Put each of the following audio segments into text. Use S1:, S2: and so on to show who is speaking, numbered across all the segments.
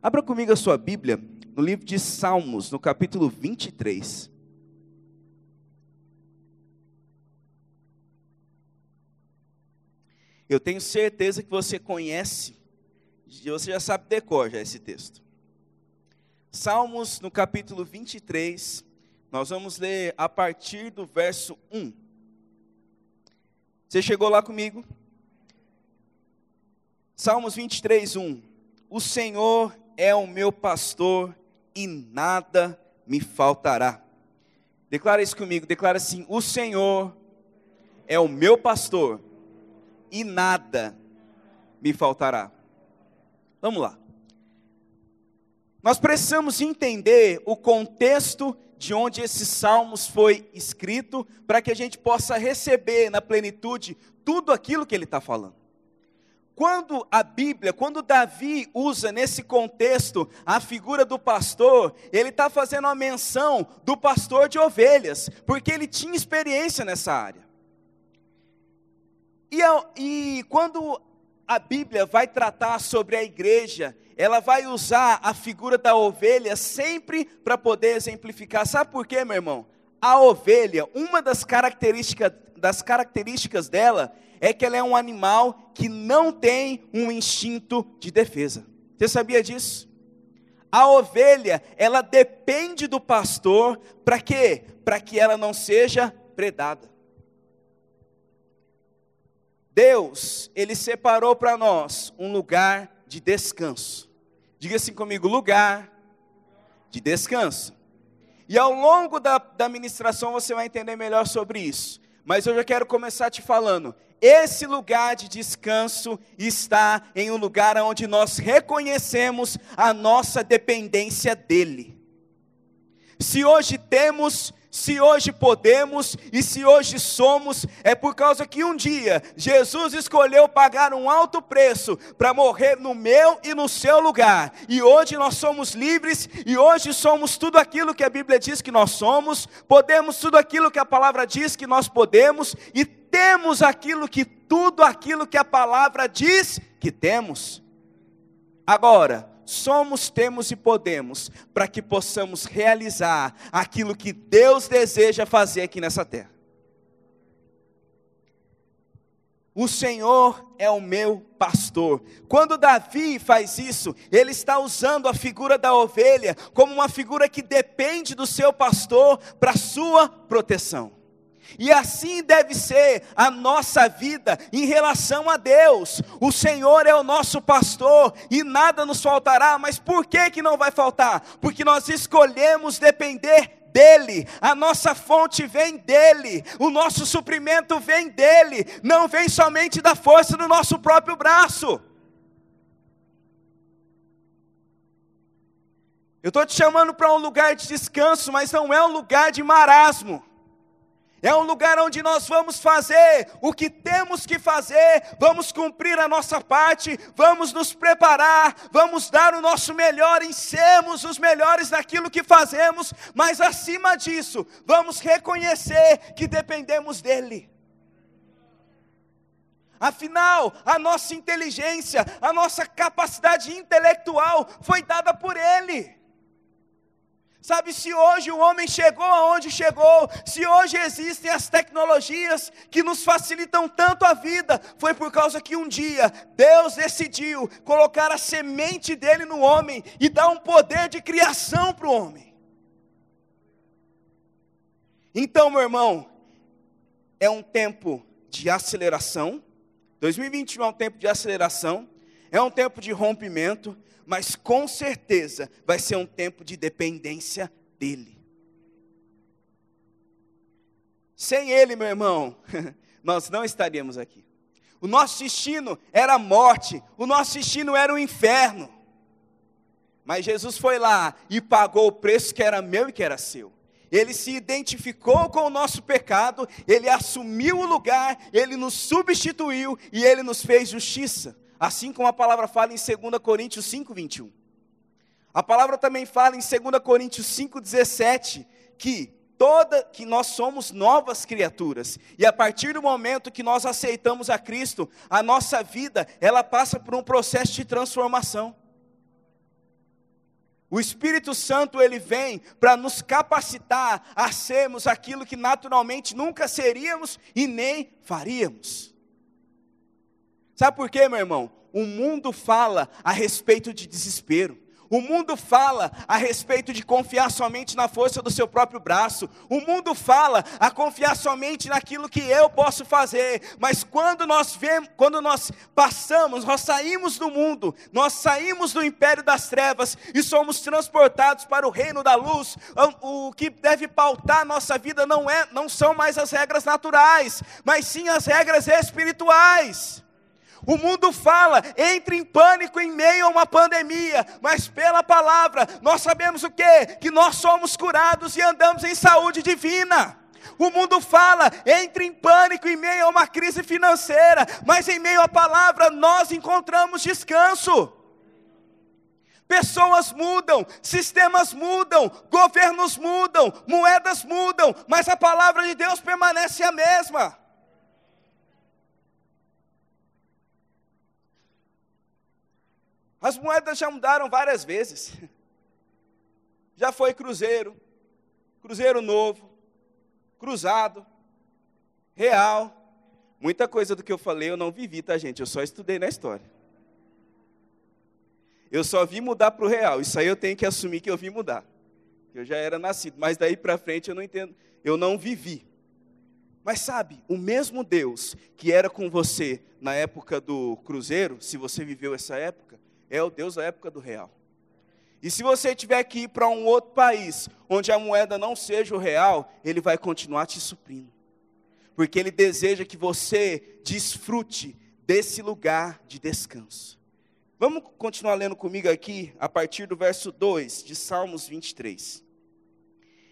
S1: Abra comigo a sua Bíblia no livro de Salmos, no capítulo 23. Eu tenho certeza que você conhece, você já sabe decor já esse texto. Salmos, no capítulo 23, nós vamos ler a partir do verso 1. Você chegou lá comigo? Salmos 23, 1. O Senhor é o meu pastor e nada me faltará. Declara isso comigo, declara assim: O Senhor é o meu pastor e nada me faltará. Vamos lá. Nós precisamos entender o contexto de onde esses salmos foi escrito, para que a gente possa receber na plenitude tudo aquilo que ele está falando. Quando a Bíblia, quando Davi usa nesse contexto a figura do pastor, ele está fazendo uma menção do pastor de ovelhas, porque ele tinha experiência nessa área. E, e quando a Bíblia vai tratar sobre a igreja, ela vai usar a figura da ovelha sempre para poder exemplificar. Sabe por quê, meu irmão? A ovelha, uma das características, das características dela é que ela é um animal que não tem um instinto de defesa. Você sabia disso? A ovelha, ela depende do pastor para quê? Para que ela não seja predada. Deus, ele separou para nós um lugar de descanso. Diga assim comigo, lugar de descanso. E ao longo da, da ministração você vai entender melhor sobre isso. Mas eu já quero começar te falando. Esse lugar de descanso está em um lugar onde nós reconhecemos a nossa dependência dEle. Se hoje temos se hoje podemos e se hoje somos, é por causa que um dia Jesus escolheu pagar um alto preço para morrer no meu e no seu lugar. E hoje nós somos livres e hoje somos tudo aquilo que a Bíblia diz que nós somos, podemos tudo aquilo que a palavra diz que nós podemos e temos aquilo que tudo aquilo que a palavra diz que temos. Agora, somos, temos e podemos, para que possamos realizar aquilo que Deus deseja fazer aqui nessa terra. O Senhor é o meu pastor. Quando Davi faz isso, ele está usando a figura da ovelha como uma figura que depende do seu pastor para sua proteção. E assim deve ser a nossa vida em relação a Deus. O Senhor é o nosso pastor e nada nos faltará, mas por que que não vai faltar? Porque nós escolhemos depender dele, a nossa fonte vem dele, o nosso suprimento vem dele, não vem somente da força do nosso próprio braço. Eu estou te chamando para um lugar de descanso, mas não é um lugar de marasmo. É um lugar onde nós vamos fazer o que temos que fazer, vamos cumprir a nossa parte, vamos nos preparar, vamos dar o nosso melhor. Em sermos os melhores naquilo que fazemos, mas acima disso, vamos reconhecer que dependemos dEle. Afinal, a nossa inteligência, a nossa capacidade intelectual foi dada por Ele. Sabe, se hoje o homem chegou aonde chegou, se hoje existem as tecnologias que nos facilitam tanto a vida, foi por causa que um dia Deus decidiu colocar a semente dele no homem e dar um poder de criação para o homem. Então, meu irmão, é um tempo de aceleração. 2021 é um tempo de aceleração, é um tempo de rompimento, mas com certeza vai ser um tempo de dependência dEle. Sem Ele, meu irmão, nós não estaríamos aqui. O nosso destino era a morte, o nosso destino era o inferno. Mas Jesus foi lá e pagou o preço que era meu e que era seu. Ele se identificou com o nosso pecado, ele assumiu o lugar, ele nos substituiu e ele nos fez justiça. Assim como a palavra fala em 2 Coríntios 5, 21. A palavra também fala em 2 Coríntios 5, 17, que toda que nós somos novas criaturas. E a partir do momento que nós aceitamos a Cristo, a nossa vida, ela passa por um processo de transformação. O Espírito Santo ele vem para nos capacitar a sermos aquilo que naturalmente nunca seríamos e nem faríamos. Sabe por quê, meu irmão? O mundo fala a respeito de desespero. O mundo fala a respeito de confiar somente na força do seu próprio braço. O mundo fala a confiar somente naquilo que eu posso fazer. Mas quando nós vemos, quando nós passamos, nós saímos do mundo, nós saímos do império das trevas e somos transportados para o reino da luz. O, que deve pautar nossa vida não é, não são mais as regras naturais, mas sim as regras espirituais. O mundo fala, entre em pânico em meio a uma pandemia, mas pela palavra nós sabemos o que? Que nós somos curados e andamos em saúde divina. O mundo fala, entre em pânico em meio a uma crise financeira, mas em meio à palavra nós encontramos descanso. Pessoas mudam, sistemas mudam, governos mudam, moedas mudam, mas a palavra de Deus permanece a mesma. As moedas já mudaram várias vezes. Já foi cruzeiro, cruzeiro novo, cruzado, real. Muita coisa do que eu falei eu não vivi, tá, gente? Eu só estudei na história. Eu só vi mudar para o real. Isso aí eu tenho que assumir que eu vi mudar. Eu já era nascido, mas daí para frente eu não entendo, eu não vivi. Mas sabe, o mesmo Deus que era com você na época do cruzeiro, se você viveu essa época, é o Deus da época do real. E se você tiver que ir para um outro país, onde a moeda não seja o real, ele vai continuar te suprindo. Porque ele deseja que você desfrute desse lugar de descanso. Vamos continuar lendo comigo aqui, a partir do verso 2 de Salmos 23.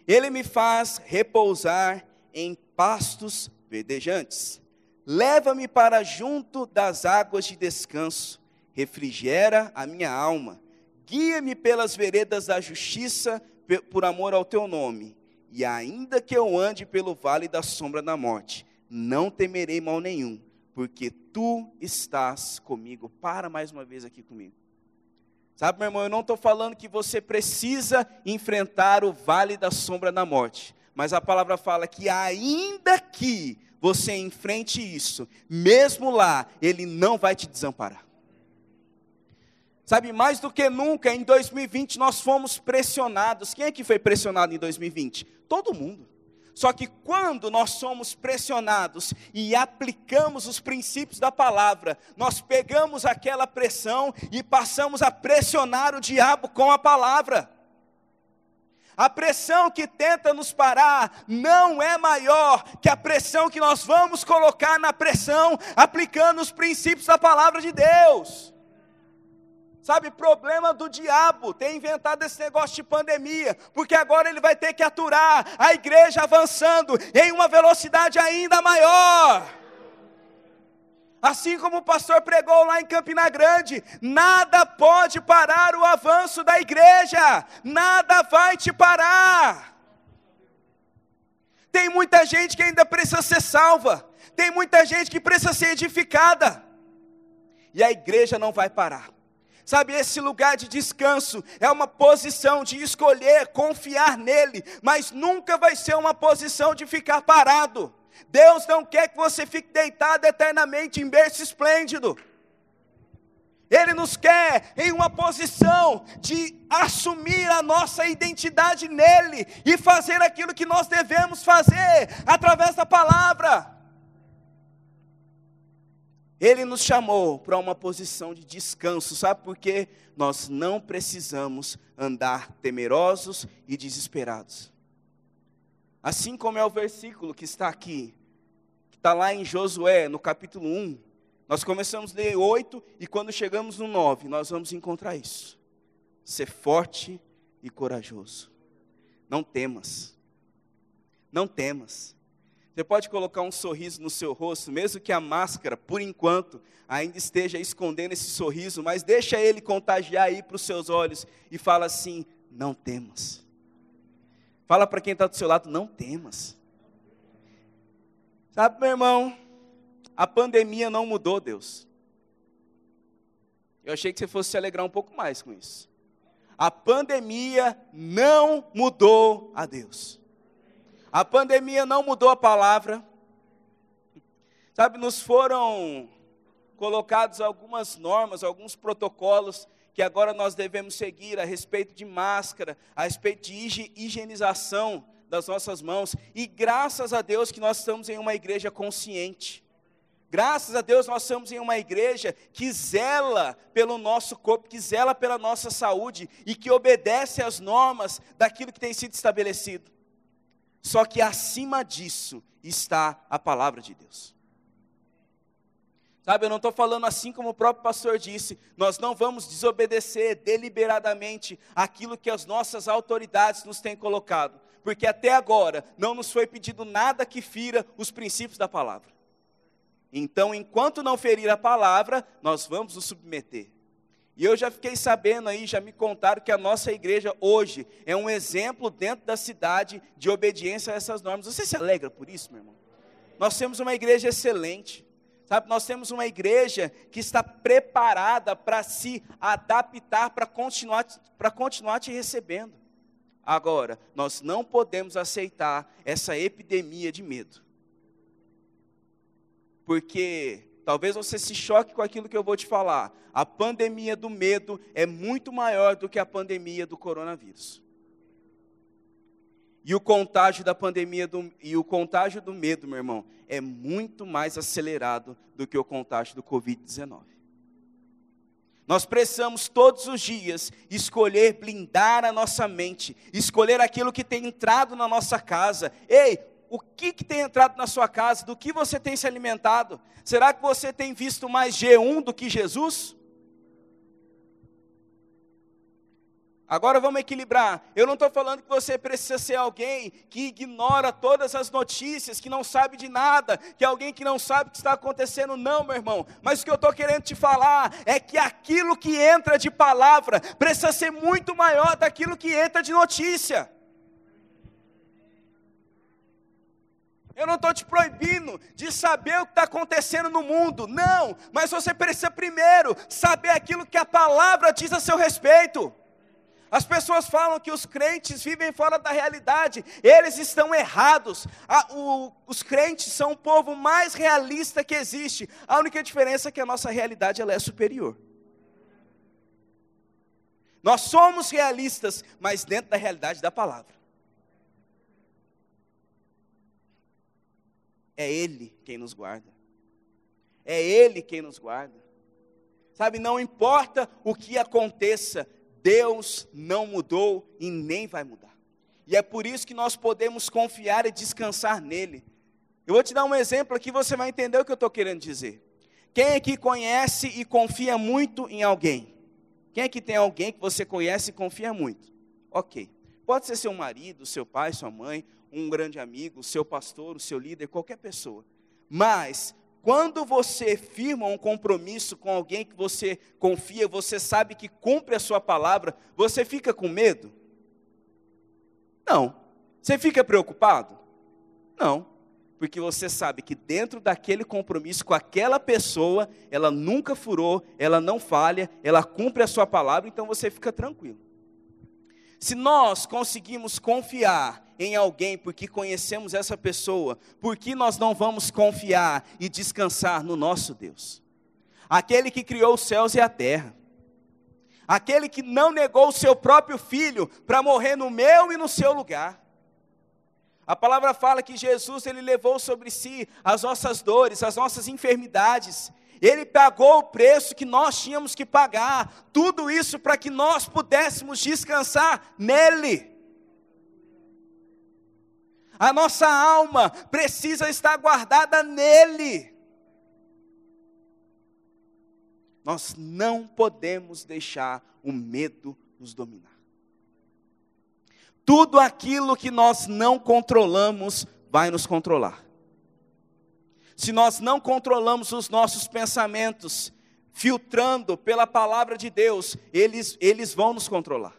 S1: Ele me faz repousar em pastos verdejantes. Leva-me para junto das águas de descanso refrigera a minha alma. Guia-me pelas veredas da justiça, por amor ao teu nome. E ainda que eu ande pelo vale da sombra da morte, não temerei mal nenhum, porque tu estás comigo. Para mais uma vez aqui comigo. Sabe, meu irmão, eu não estou falando que você precisa enfrentar o vale da sombra da morte, mas a palavra fala que ainda que você enfrente isso, mesmo lá, Ele não vai te desamparar. Sabe, mais do que nunca, em 2020 nós fomos pressionados. Quem é que foi pressionado em 2020? Todo mundo. Só que quando nós somos pressionados e aplicamos os princípios da palavra, nós pegamos aquela pressão e passamos a pressionar o diabo com a palavra. A pressão que tenta nos parar não é maior que a pressão que nós vamos colocar na pressão, aplicando os princípios da palavra de Deus. Sabe, problema do diabo ter inventado esse negócio de pandemia, porque agora ele vai ter que aturar a igreja avançando em uma velocidade ainda maior. Assim como o pastor pregou lá em Campina Grande, nada pode parar o avanço da igreja, nada vai te parar. Tem muita gente que ainda precisa ser salva, tem muita gente que precisa ser edificada, e a igreja não vai parar. Sabe, esse lugar de descanso é uma posição de escolher confiar nele, mas nunca vai ser uma posição de ficar parado. Deus não quer que você fique deitado eternamente em berço esplêndido. Ele nos quer em uma posição de assumir a nossa identidade nele e fazer aquilo que nós devemos fazer através da palavra. Ele nos chamou para uma posição de descanso, sabe por quê? Nós não precisamos andar temerosos e desesperados. Assim como é o versículo que está aqui, que está lá em Josué, no capítulo 1. Nós começamos a ler 8 e quando chegamos no 9, nós vamos encontrar isso. Ser forte e corajoso. Não temas. Não temas. Você pode colocar um sorriso no seu rosto, mesmo que a máscara, por enquanto, ainda esteja escondendo esse sorriso, mas deixa ele contagiar aí para os seus olhos e fala assim: não temas. Fala para quem está do seu lado: não temas. Sabe, meu irmão, a pandemia não mudou Deus. Eu achei que você fosse se alegrar um pouco mais com isso. a pandemia não mudou a Deus. A pandemia não mudou a palavra. Sabe, nos foram colocados algumas normas, alguns protocolos que agora nós devemos seguir a respeito de máscara, a respeito de higienização das nossas mãos. E graças a Deus que nós estamos em uma igreja consciente. Graças a Deus nós estamos em uma igreja que zela pelo nosso corpo, que zela pela nossa saúde e que obedece às normas daquilo que tem sido estabelecido. Só que acima disso está a palavra de Deus. Sabe, eu não estou falando assim como o próprio pastor disse, nós não vamos desobedecer deliberadamente aquilo que as nossas autoridades nos têm colocado, porque até agora não nos foi pedido nada que fira os princípios da palavra. Então, enquanto não ferir a palavra, nós vamos nos submeter. E eu já fiquei sabendo aí, já me contaram que a nossa igreja hoje é um exemplo dentro da cidade de obediência a essas normas. Você se alegra por isso, meu irmão? Nós temos uma igreja excelente. Sabe, nós temos uma igreja que está preparada para se adaptar, para continuar, para continuar te recebendo. Agora, nós não podemos aceitar essa epidemia de medo porque talvez você se choque com aquilo que eu vou te falar. A pandemia do medo é muito maior do que a pandemia do coronavírus. E o contágio da pandemia do, e o contágio do medo, meu irmão, é muito mais acelerado do que o contágio do Covid-19. Nós precisamos todos os dias escolher blindar a nossa mente, escolher aquilo que tem entrado na nossa casa. Ei, o que, que tem entrado na sua casa, do que você tem se alimentado. Será que você tem visto mais G1 do que Jesus? Agora vamos equilibrar. Eu não estou falando que você precisa ser alguém que ignora todas as notícias, que não sabe de nada, que é alguém que não sabe o que está acontecendo, não, meu irmão. Mas o que eu estou querendo te falar é que aquilo que entra de palavra precisa ser muito maior daquilo que entra de notícia. Eu não estou te proibindo de saber o que está acontecendo no mundo, não, mas você precisa primeiro saber aquilo que a palavra diz a seu respeito. As pessoas falam que os crentes vivem fora da realidade, eles estão errados. o, os crentes são o povo mais realista que existe. A única diferença é que a nossa realidade ela é superior. Nós somos realistas, mas dentro da realidade da palavra. É Ele quem nos guarda. É Ele quem nos guarda. Sabe, não importa o que aconteça, Deus não mudou e nem vai mudar. E é por isso que nós podemos confiar e descansar nele. Eu vou te dar um exemplo aqui, você vai entender o que eu estou querendo dizer. Quem aqui conhece e confia muito em alguém? Quem aqui tem alguém que você conhece e confia muito? Ok. Pode ser seu marido, seu pai, sua mãe, um grande amigo, o seu pastor, o seu líder, qualquer pessoa. Mas quando você firma um compromisso com alguém que você confia, você sabe que cumpre a sua palavra, você fica com medo? Não. Você fica preocupado? Não. Porque você sabe que dentro daquele compromisso com aquela pessoa, ela nunca furou, ela não falha, ela cumpre a sua palavra, então você fica tranquilo. Se nós conseguimos confiar em alguém porque conhecemos essa pessoa, por que nós não vamos confiar e descansar no nosso Deus? Aquele que criou os céus e a terra, aquele que não negou o seu próprio filho para morrer no meu e no seu lugar. A palavra fala que Jesus ele levou sobre si as nossas dores, as nossas enfermidades, ele pagou o preço que nós tínhamos que pagar, tudo isso para que nós pudéssemos descansar nele. A nossa alma precisa estar guardada nele. Nós não podemos deixar o medo nos dominar. Tudo aquilo que nós não controlamos vai nos controlar se nós não controlamos os nossos pensamentos, filtrando pela palavra de Deus, eles, eles vão nos controlar.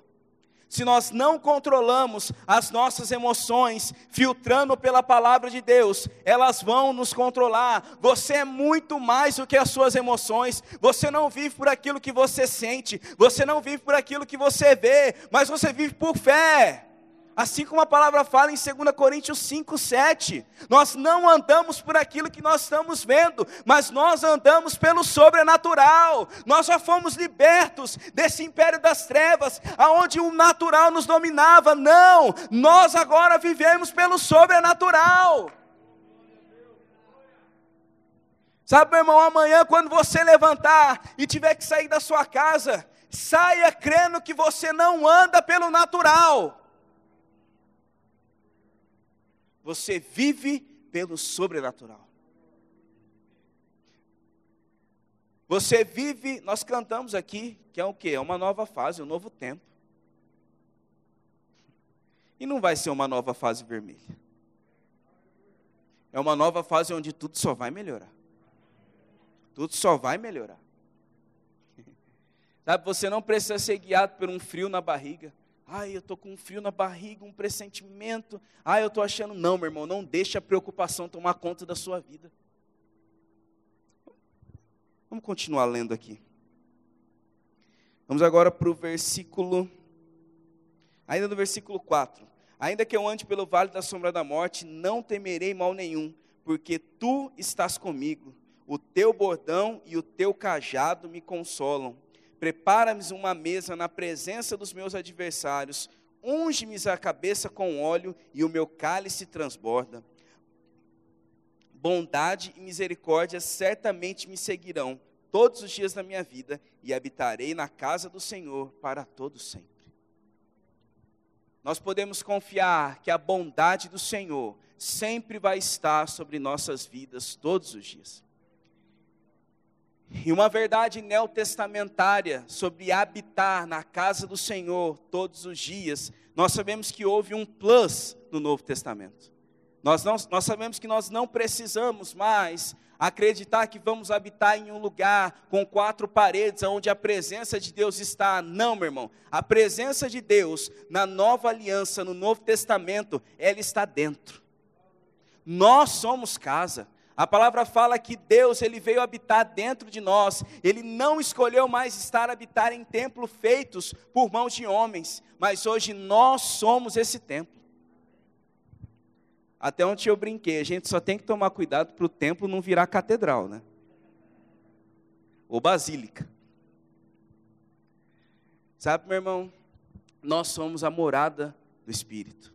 S1: se nós não controlamos as nossas emoções, filtrando pela palavra de Deus, elas vão nos controlar. Você é muito mais do que as suas emoções. Você não vive por aquilo que você sente, você não vive por aquilo que você vê, mas você vive por fé. Assim como a palavra fala em 2 Coríntios 5, 7, nós não andamos por aquilo que nós estamos vendo, mas nós andamos pelo sobrenatural. Nós já fomos libertos desse império das trevas, aonde o natural nos dominava. Não, nós agora vivemos pelo sobrenatural. Sabe, meu irmão, amanhã, quando você levantar e tiver que sair da sua casa, saia crendo que você não anda pelo natural você vive pelo sobrenatural. Você vive, nós cantamos aqui, que é o quê? É uma nova fase, um novo tempo. E não vai ser uma nova fase vermelha. É uma nova fase onde tudo só vai melhorar. Tudo só vai melhorar. Sabe, você não precisa ser guiado por um frio na barriga. Ai, eu estou com um frio na barriga, um pressentimento. Ai, eu estou achando. Não, meu irmão, não deixe a preocupação tomar conta da sua vida. Vamos continuar lendo aqui. Vamos agora para o versículo. Ainda no versículo 4. Ainda que eu ande pelo vale da sombra da morte, não temerei mal nenhum, porque tu estás comigo. O teu bordão e o teu cajado me consolam. Prepara-me uma mesa na presença dos meus adversários, unge-me a cabeça com óleo e o meu cálice transborda. Bondade e misericórdia certamente me seguirão todos os dias da minha vida e habitarei na casa do Senhor para todo sempre. Nós podemos confiar que a bondade do Senhor sempre vai estar sobre nossas vidas todos os dias. E uma verdade neotestamentária sobre habitar na casa do Senhor todos os dias, nós sabemos que houve um plus no Novo Testamento. Nós, não, nós sabemos que nós não precisamos mais acreditar que vamos habitar em um lugar com quatro paredes, onde a presença de Deus está. Não, meu irmão. A presença de Deus na nova aliança, no Novo Testamento, ela está dentro. Nós somos casa. A palavra fala que Deus, ele veio habitar dentro de nós. Ele não escolheu mais estar habitar em templos feitos por mãos de homens, mas hoje nós somos esse templo. Até onde eu brinquei, a gente só tem que tomar cuidado para o templo não virar catedral, né? Ou basílica. Sabe, meu irmão, nós somos a morada do Espírito.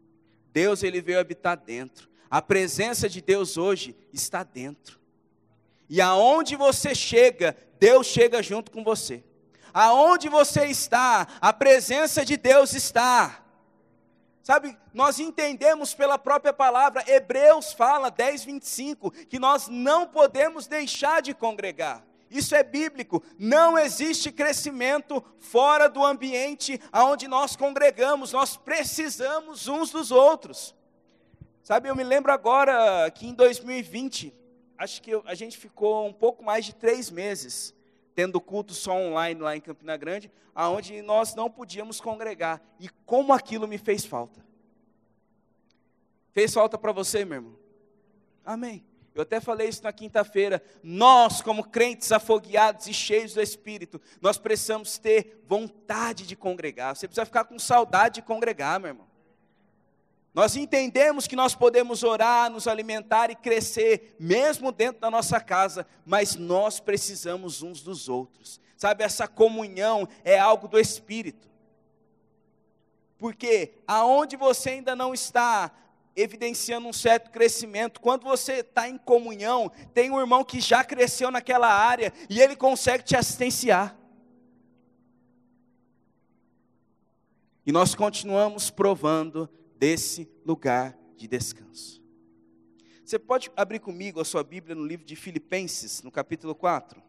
S1: Deus ele veio habitar dentro. A presença de Deus hoje está dentro. E aonde você chega, Deus chega junto com você. Aonde você está, a presença de Deus está. Sabe, nós entendemos pela própria palavra, Hebreus fala, 10, 25, que nós não podemos deixar de congregar. Isso é bíblico. Não existe crescimento fora do ambiente onde nós congregamos. Nós precisamos uns dos outros. Sabe, eu me lembro agora que em 2020, acho que a gente ficou um pouco mais de três meses tendo culto só online lá em Campina Grande, aonde nós não podíamos congregar. E como aquilo me fez falta. Fez falta para você, meu irmão? Amém. Eu até falei isso na quinta-feira. Nós, como crentes afogueados e cheios do Espírito, nós precisamos ter vontade de congregar. Você precisa ficar com saudade de congregar, meu irmão. Nós entendemos que nós podemos orar, nos alimentar e crescer, mesmo dentro da nossa casa, mas nós precisamos uns dos outros. Sabe, essa comunhão é algo do Espírito. Porque aonde você ainda não está evidenciando um certo crescimento, quando você está em comunhão, tem um irmão que já cresceu naquela área e ele consegue te assistenciar. E nós continuamos provando desse lugar de descanso. Você pode abrir comigo a sua Bíblia no livro de Filipenses, no capítulo 4.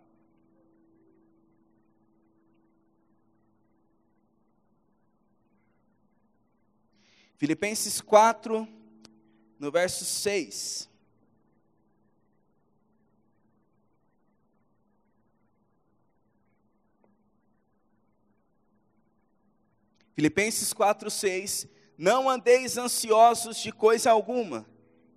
S1: Filipenses 4, no verso 6. Filipenses 4:6 Não andeis ansiosos de coisa alguma,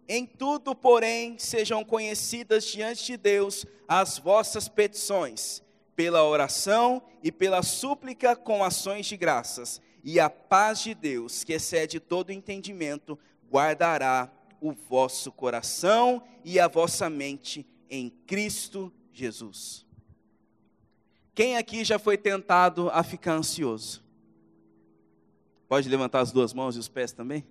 S1: em tudo, porém, sejam conhecidas diante de Deus as vossas petições, pela oração e pela súplica com ações de graças, e a paz de Deus, que excede todo entendimento, guardará o vosso coração e a vossa mente em Cristo Jesus. Quem aqui já foi tentado a ficar ansioso? Pode levantar as duas mãos e os pés também?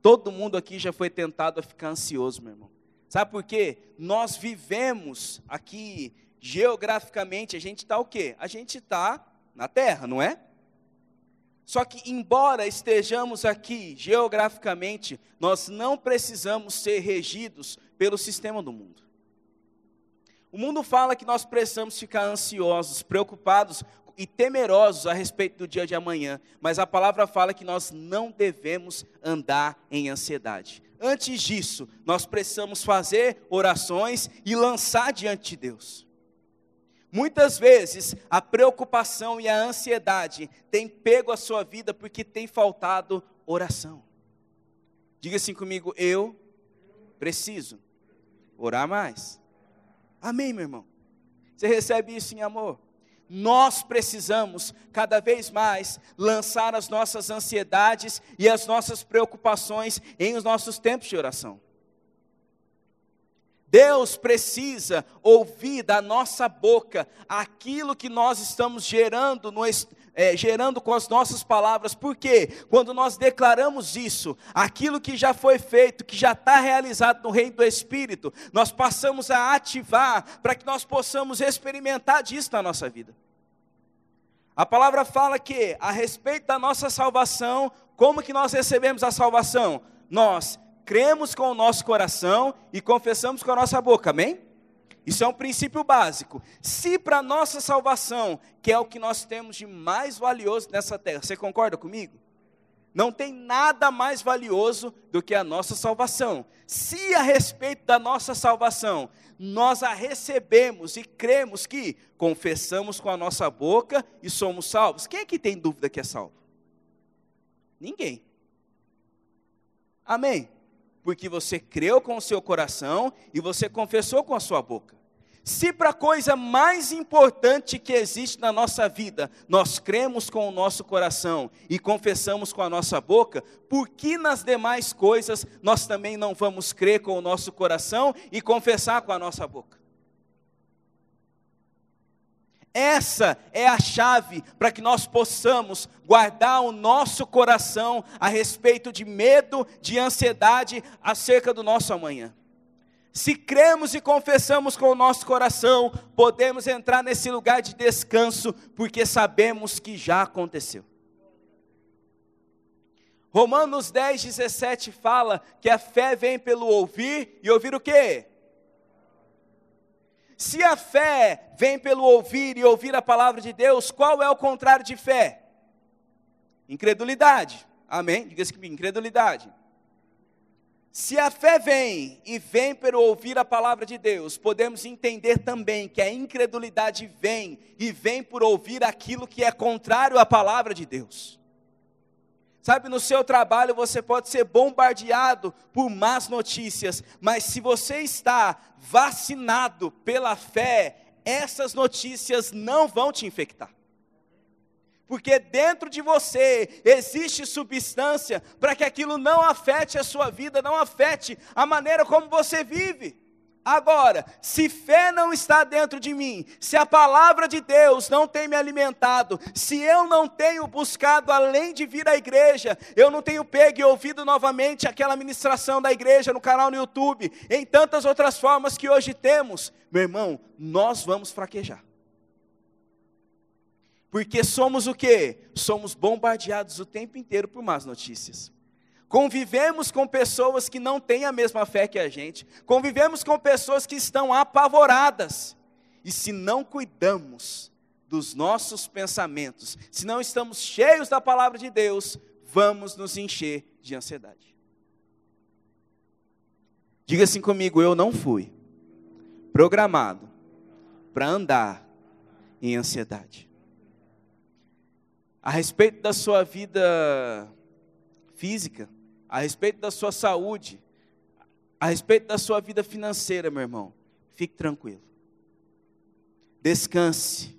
S1: Todo mundo aqui já foi tentado a ficar ansioso, meu irmão. Sabe por quê? Nós vivemos aqui geograficamente, a gente está o quê? A gente está na Terra, não é? Só que, embora estejamos aqui geograficamente, nós não precisamos ser regidos pelo sistema do mundo. O mundo fala que nós precisamos ficar ansiosos, preocupados e temerosos a respeito do dia de amanhã, mas a palavra fala que nós não devemos andar em ansiedade. Antes disso, nós precisamos fazer orações e lançar diante de Deus. Muitas vezes a preocupação e a ansiedade têm pego a sua vida porque tem faltado oração. Diga assim comigo, eu preciso orar mais. Amém, meu irmão? Você recebe isso em amor? Nós precisamos cada vez mais lançar as nossas ansiedades e as nossas preocupações em os nossos tempos de oração. Deus precisa ouvir da nossa boca aquilo que nós estamos gerando no, é, gerando com as nossas palavras, porque quando nós declaramos isso, aquilo que já foi feito, que já está realizado no reino do Espírito, nós passamos a ativar para que nós possamos experimentar disso na nossa vida. A palavra fala que a respeito da nossa salvação, como que nós recebemos a salvação? Nós cremos com o nosso coração e confessamos com a nossa boca, amém? Isso é um princípio básico. Se para nossa salvação, que é o que nós temos de mais valioso nessa terra, você concorda comigo? Não tem nada mais valioso do que a nossa salvação. Se a respeito da nossa salvação, nós a recebemos e cremos que confessamos com a nossa boca e somos salvos, quem é que tem dúvida que é salvo? Ninguém. Amém? Porque você creu com o seu coração e você confessou com a sua boca. Se para a coisa mais importante que existe na nossa vida, nós cremos com o nosso coração e confessamos com a nossa boca, por que nas demais coisas nós também não vamos crer com o nosso coração e confessar com a nossa boca? Essa é a chave para que nós possamos guardar o nosso coração a respeito de medo, de ansiedade acerca do nosso amanhã. Se cremos e confessamos com o nosso coração, podemos entrar nesse lugar de descanso, porque sabemos que já aconteceu. Romanos 10, 17 fala que a fé vem pelo ouvir, e ouvir o quê? Se a fé vem pelo ouvir e ouvir a palavra de Deus, qual é o contrário de fé? Incredulidade. Amém? Diga-se que incredulidade. Se a fé vem e vem pelo ouvir a palavra de Deus, podemos entender também que a incredulidade vem e vem por ouvir aquilo que é contrário à palavra de Deus. Sabe, no seu trabalho você pode ser bombardeado por más notícias, mas se você está vacinado pela fé, essas notícias não vão te infectar porque dentro de você existe substância para que aquilo não afete a sua vida, não afete a maneira como você vive. Agora, se fé não está dentro de mim, se a palavra de Deus não tem me alimentado, se eu não tenho buscado além de vir à igreja, eu não tenho pego e ouvido novamente aquela ministração da igreja no canal no YouTube, em tantas outras formas que hoje temos, meu irmão, nós vamos fraquejar. Porque somos o quê? Somos bombardeados o tempo inteiro por más notícias. Convivemos com pessoas que não têm a mesma fé que a gente. Convivemos com pessoas que estão apavoradas. E se não cuidamos dos nossos pensamentos, se não estamos cheios da palavra de Deus, vamos nos encher de ansiedade. Diga assim comigo: eu não fui programado para andar em ansiedade. a respeito da sua vida física, a respeito da sua saúde, a respeito da sua vida financeira, meu irmão, fique tranquilo. Descanse.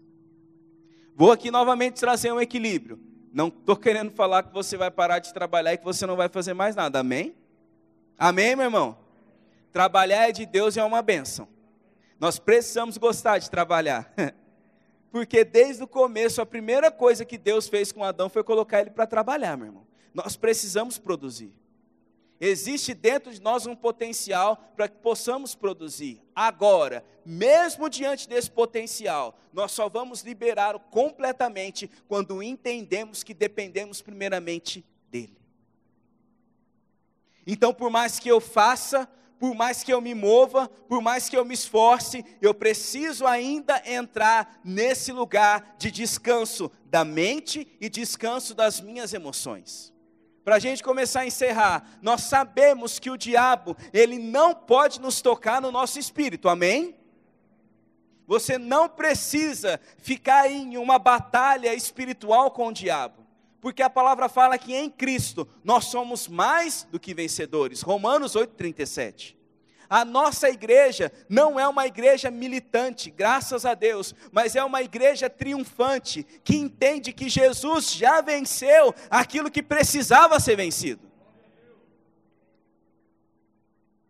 S1: Vou aqui novamente trazer um equilíbrio. Não estou querendo falar que você vai parar de trabalhar e que você não vai fazer mais nada. Amém? Amém, meu irmão? Trabalhar é de Deus e é uma bênção. Nós precisamos gostar de trabalhar. Porque desde o começo, a primeira coisa que Deus fez com Adão foi colocar ele para trabalhar, meu irmão. Nós precisamos produzir. Existe dentro de nós um potencial para que possamos produzir. Agora, mesmo diante desse potencial, nós só vamos liberá-lo completamente quando entendemos que dependemos primeiramente dele. Então, por mais que eu faça, por mais que eu me mova, por mais que eu me esforce, eu preciso ainda entrar nesse lugar de descanso da mente e descanso das minhas emoções para a gente começar a encerrar, nós sabemos que o diabo, ele não pode nos tocar no nosso espírito, amém? Você não precisa ficar em uma batalha espiritual com o diabo, porque a palavra fala que em Cristo nós somos mais do que vencedores, Romanos 8,37. A nossa igreja não é uma igreja militante, graças a Deus, mas é uma igreja triunfante, que entende que Jesus já venceu aquilo que precisava ser vencido.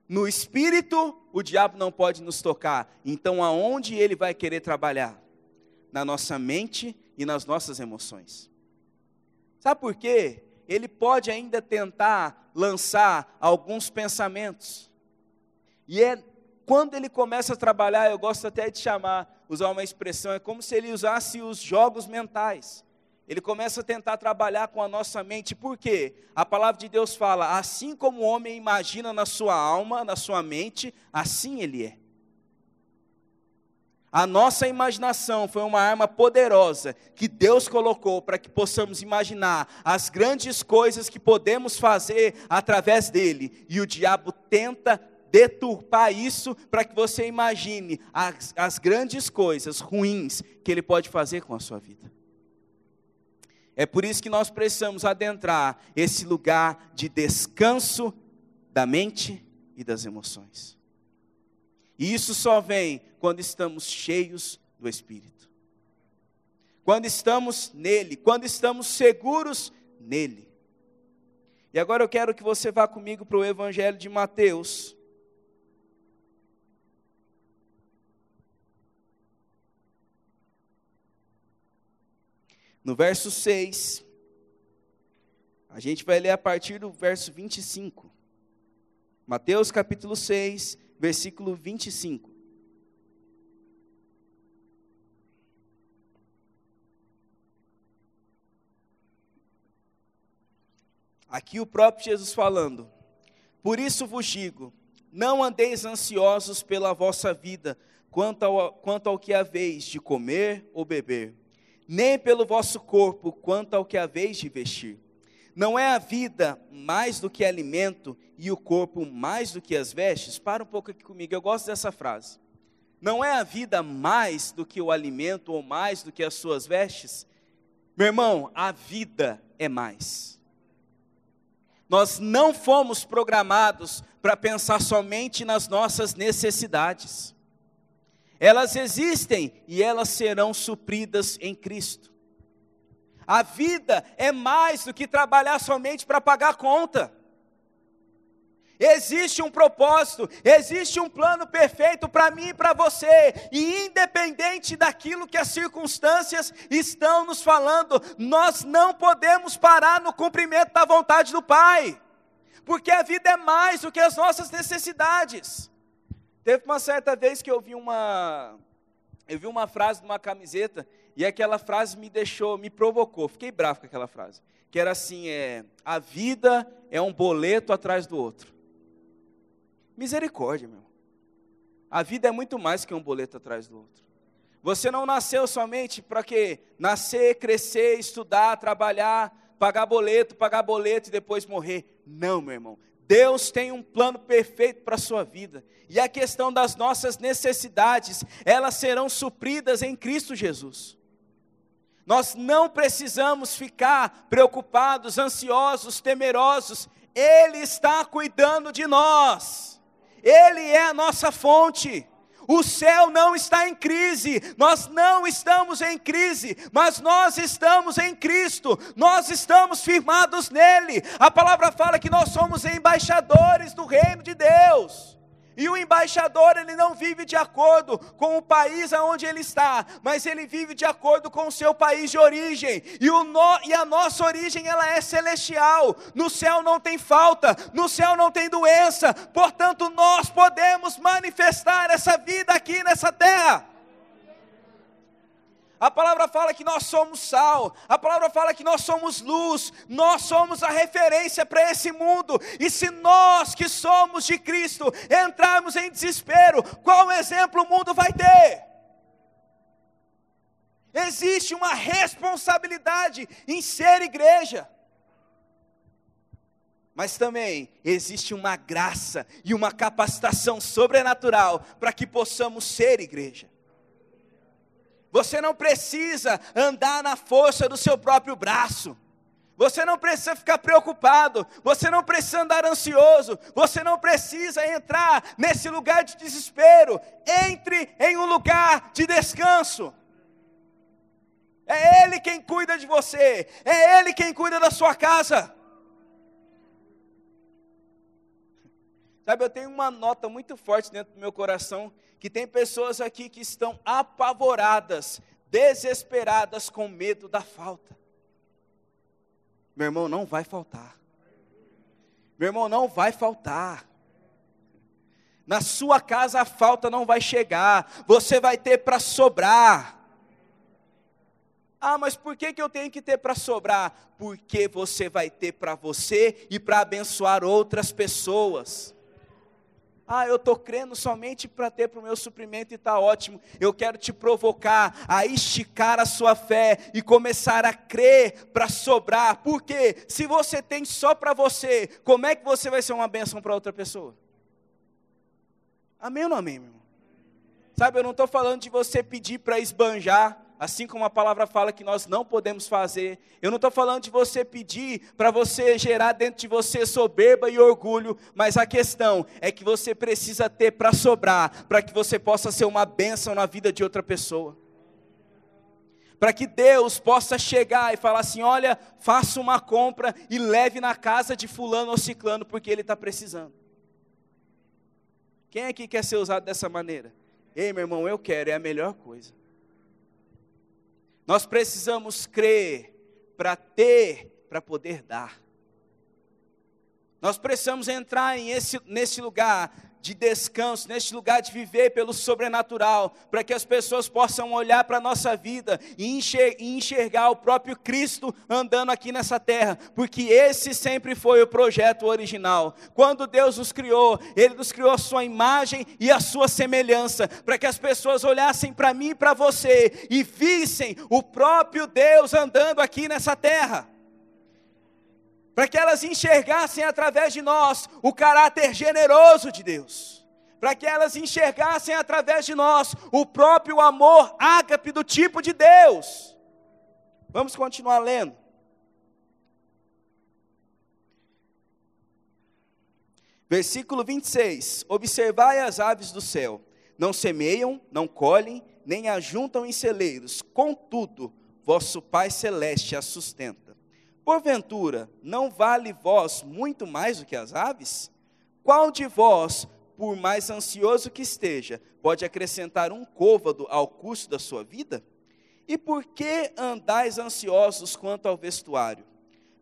S1: No espírito, o diabo não pode nos tocar, então aonde ele vai querer trabalhar? Na nossa mente e nas nossas emoções. Sabe por quê? Ele pode ainda tentar lançar alguns pensamentos e é quando ele começa a trabalhar, eu gosto até de chamar, usar uma expressão, é como se ele usasse os jogos mentais. Ele começa a tentar trabalhar com a nossa mente, por quê? A palavra de Deus fala: assim como o homem imagina na sua alma, na sua mente, assim ele é. A nossa imaginação foi uma arma poderosa que Deus colocou para que possamos imaginar as grandes coisas que podemos fazer através dele, e o diabo tenta deturpar isso para que você imagine as, as grandes coisas ruins que ele pode fazer com a sua vida. É por isso que nós precisamos adentrar esse lugar de descanso da mente e das emoções. E isso só vem quando estamos cheios do Espírito. Quando estamos nele, quando estamos seguros nele. E agora eu quero que você vá comigo para o Evangelho de Mateus, No verso 6, a gente vai ler a partir do verso 25. Mateus capítulo 6, versículo 25. Aqui o próprio Jesus falando: Por isso vos digo, não andeis ansiosos pela vossa vida, quanto ao, quanto ao que haveis de comer ou beber nem pelo vosso corpo quanto ao que haveis de vestir. Não é a vida mais do que alimento e o corpo mais do que as vestes? Para um pouco aqui comigo, eu gosto dessa frase. Não é a vida mais do que o alimento ou mais do que as suas vestes? Meu irmão, a vida é mais. Nós não fomos programados para pensar somente nas nossas necessidades. Elas existem e elas serão supridas em Cristo. A vida é mais do que trabalhar somente para pagar conta. Existe um propósito, existe um plano perfeito para mim e para você, e independente daquilo que as circunstâncias estão nos falando, nós não podemos parar no cumprimento da vontade do Pai, porque a vida é mais do que as nossas necessidades. Teve uma certa vez que eu vi uma, eu vi uma frase numa camiseta e aquela frase me deixou, me provocou. Fiquei bravo com aquela frase. Que era assim: é, a vida é um boleto atrás do outro. Misericórdia, meu. A vida é muito mais que um boleto atrás do outro. Você não nasceu somente para quê? Nascer, crescer, estudar, trabalhar, pagar boleto, pagar boleto e depois morrer. Não, meu irmão. Deus tem um plano perfeito para a sua vida. E a questão das nossas necessidades, elas serão supridas em Cristo Jesus. Nós não precisamos ficar preocupados, ansiosos, temerosos. Ele está cuidando de nós. Ele é a nossa fonte. O céu não está em crise, nós não estamos em crise, mas nós estamos em Cristo, nós estamos firmados nele. A palavra fala que nós somos embaixadores do reino de Deus. E o embaixador, ele não vive de acordo com o país aonde ele está, mas ele vive de acordo com o seu país de origem. E, o no, e a nossa origem, ela é celestial. No céu não tem falta, no céu não tem doença. Portanto, nós podemos manifestar essa vida aqui nessa terra. A palavra fala que nós somos sal, a palavra fala que nós somos luz, nós somos a referência para esse mundo. E se nós que somos de Cristo entrarmos em desespero, qual exemplo o mundo vai ter? Existe uma responsabilidade em ser igreja. Mas também existe uma graça e uma capacitação sobrenatural para que possamos ser igreja. Você não precisa andar na força do seu próprio braço. Você não precisa ficar preocupado, você não precisa andar ansioso, você não precisa entrar nesse lugar de desespero. Entre em um lugar de descanso. É Ele quem cuida de você, é Ele quem cuida da sua casa. Sabe, eu tenho uma nota muito forte dentro do meu coração que tem pessoas aqui que estão apavoradas, desesperadas com medo da falta. Meu irmão, não vai faltar. Meu irmão, não vai faltar. Na sua casa a falta não vai chegar, você vai ter para sobrar. Ah, mas por que, que eu tenho que ter para sobrar? Porque você vai ter para você e para abençoar outras pessoas. Ah, eu estou crendo somente para ter para o meu suprimento e está ótimo. Eu quero te provocar a esticar a sua fé e começar a crer para sobrar. Porque se você tem só para você, como é que você vai ser uma bênção para outra pessoa? Amém ou não amém, meu irmão? Sabe, eu não estou falando de você pedir para esbanjar assim como a palavra fala que nós não podemos fazer. Eu não estou falando de você pedir para você gerar dentro de você soberba e orgulho, mas a questão é que você precisa ter para sobrar, para que você possa ser uma bênção na vida de outra pessoa. Para que Deus possa chegar e falar assim: olha, faça uma compra e leve na casa de Fulano ou Ciclano, porque ele está precisando. Quem aqui quer ser usado dessa maneira? Ei, meu irmão, eu quero, é a melhor coisa. Nós precisamos crer para ter, para poder dar. Nós precisamos entrar esse, nesse lugar de descanso, neste lugar de viver pelo sobrenatural, para que as pessoas possam olhar para a nossa vida e enxergar o próprio Cristo andando aqui nessa terra, porque esse sempre foi o projeto original. Quando Deus nos criou, Ele nos criou a sua imagem e a sua semelhança, para que as pessoas olhassem para mim e para você e vissem o próprio Deus andando aqui nessa terra para que elas enxergassem através de nós o caráter generoso de Deus, para que elas enxergassem através de nós o próprio amor ágape do tipo de Deus. Vamos continuar lendo. Versículo 26: Observai as aves do céu, não semeiam, não colhem, nem ajuntam em celeiros, contudo, vosso Pai Celeste as sustenta. Porventura, não vale vós muito mais do que as aves? Qual de vós, por mais ansioso que esteja, pode acrescentar um côvado ao custo da sua vida? E por que andais ansiosos quanto ao vestuário?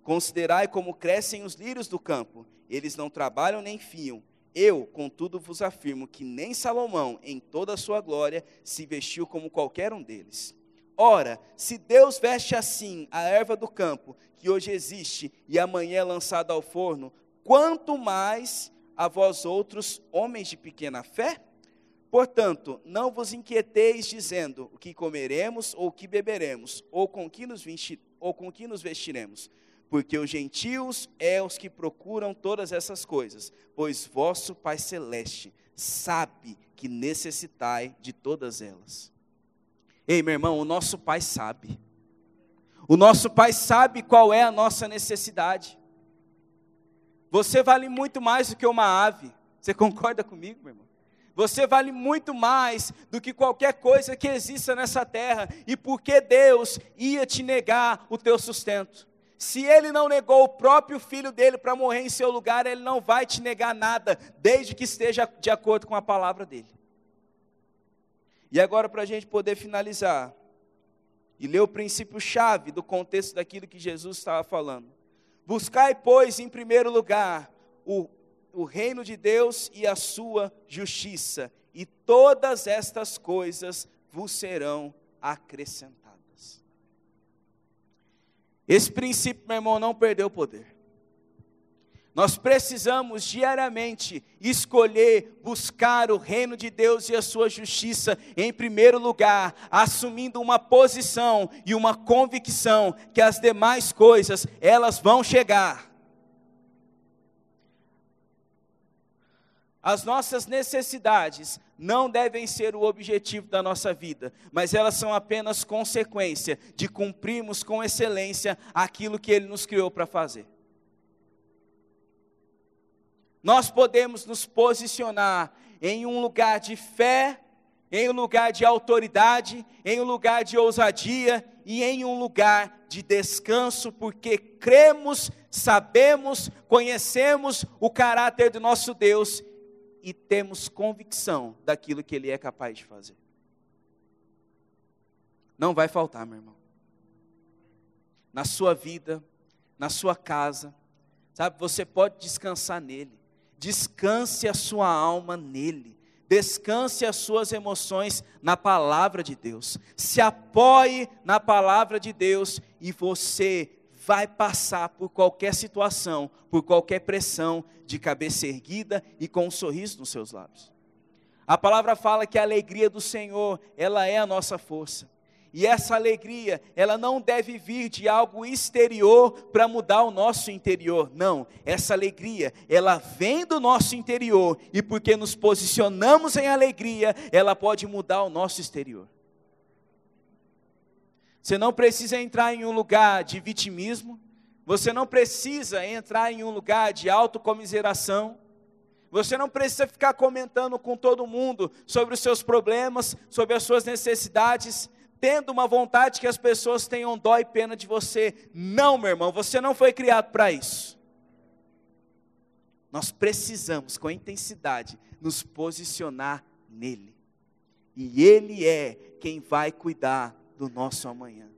S1: Considerai como crescem os lírios do campo, eles não trabalham nem fiam. Eu, contudo, vos afirmo que nem Salomão, em toda a sua glória, se vestiu como qualquer um deles. Ora, se Deus veste assim a erva do campo, que hoje existe e amanhã é lançada ao forno, quanto mais a vós outros, homens de pequena fé? Portanto, não vos inquieteis dizendo o que comeremos ou o que beberemos, ou com que nos, ou com que nos vestiremos, porque os gentios é os que procuram todas essas coisas, pois vosso Pai celeste sabe que necessitai de todas elas. Ei, meu irmão, o nosso Pai sabe. O nosso Pai sabe qual é a nossa necessidade. Você vale muito mais do que uma ave. Você concorda comigo, meu irmão? Você vale muito mais do que qualquer coisa que exista nessa terra. E por que Deus ia te negar o teu sustento? Se ele não negou o próprio filho dele para morrer em seu lugar, ele não vai te negar nada, desde que esteja de acordo com a palavra dele. E agora, para a gente poder finalizar, e ler o princípio-chave do contexto daquilo que Jesus estava falando. Buscai, pois, em primeiro lugar, o, o reino de Deus e a sua justiça, e todas estas coisas vos serão acrescentadas. Esse princípio, meu irmão, não perdeu poder. Nós precisamos diariamente escolher buscar o reino de Deus e a sua justiça em primeiro lugar, assumindo uma posição e uma convicção que as demais coisas, elas vão chegar. As nossas necessidades não devem ser o objetivo da nossa vida, mas elas são apenas consequência de cumprirmos com excelência aquilo que Ele nos criou para fazer nós podemos nos posicionar em um lugar de fé, em um lugar de autoridade, em um lugar de ousadia e em um lugar de descanso, porque cremos, sabemos, conhecemos o caráter do nosso Deus e temos convicção daquilo que Ele é capaz de fazer. Não vai faltar, meu irmão. Na sua vida, na sua casa, sabe, você pode descansar nele descanse a sua alma nele, descanse as suas emoções na palavra de Deus, se apoie na palavra de Deus e você vai passar por qualquer situação, por qualquer pressão, de cabeça erguida e com um sorriso nos seus lábios. A palavra fala que a alegria do Senhor, ela é a nossa força. E essa alegria, ela não deve vir de algo exterior para mudar o nosso interior. Não, essa alegria, ela vem do nosso interior e porque nos posicionamos em alegria, ela pode mudar o nosso exterior. Você não precisa entrar em um lugar de vitimismo, você não precisa entrar em um lugar de autocomiseração. Você não precisa ficar comentando com todo mundo sobre os seus problemas, sobre as suas necessidades tendo uma vontade que as pessoas tenham dó e pena de você. Não, meu irmão, você não foi criado para isso. Nós precisamos, com intensidade, nos posicionar nele. E ele é quem vai cuidar do nosso amanhã.